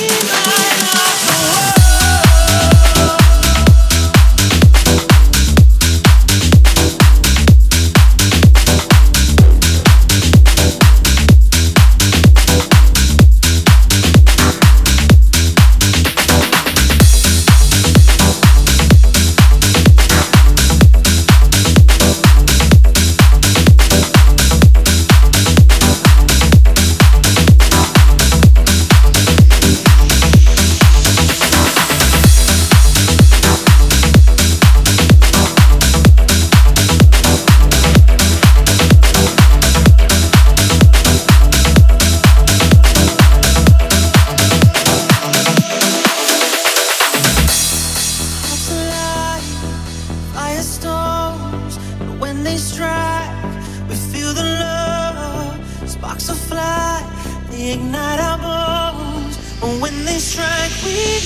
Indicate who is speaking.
Speaker 1: in my ignite our bones. And when they strike, we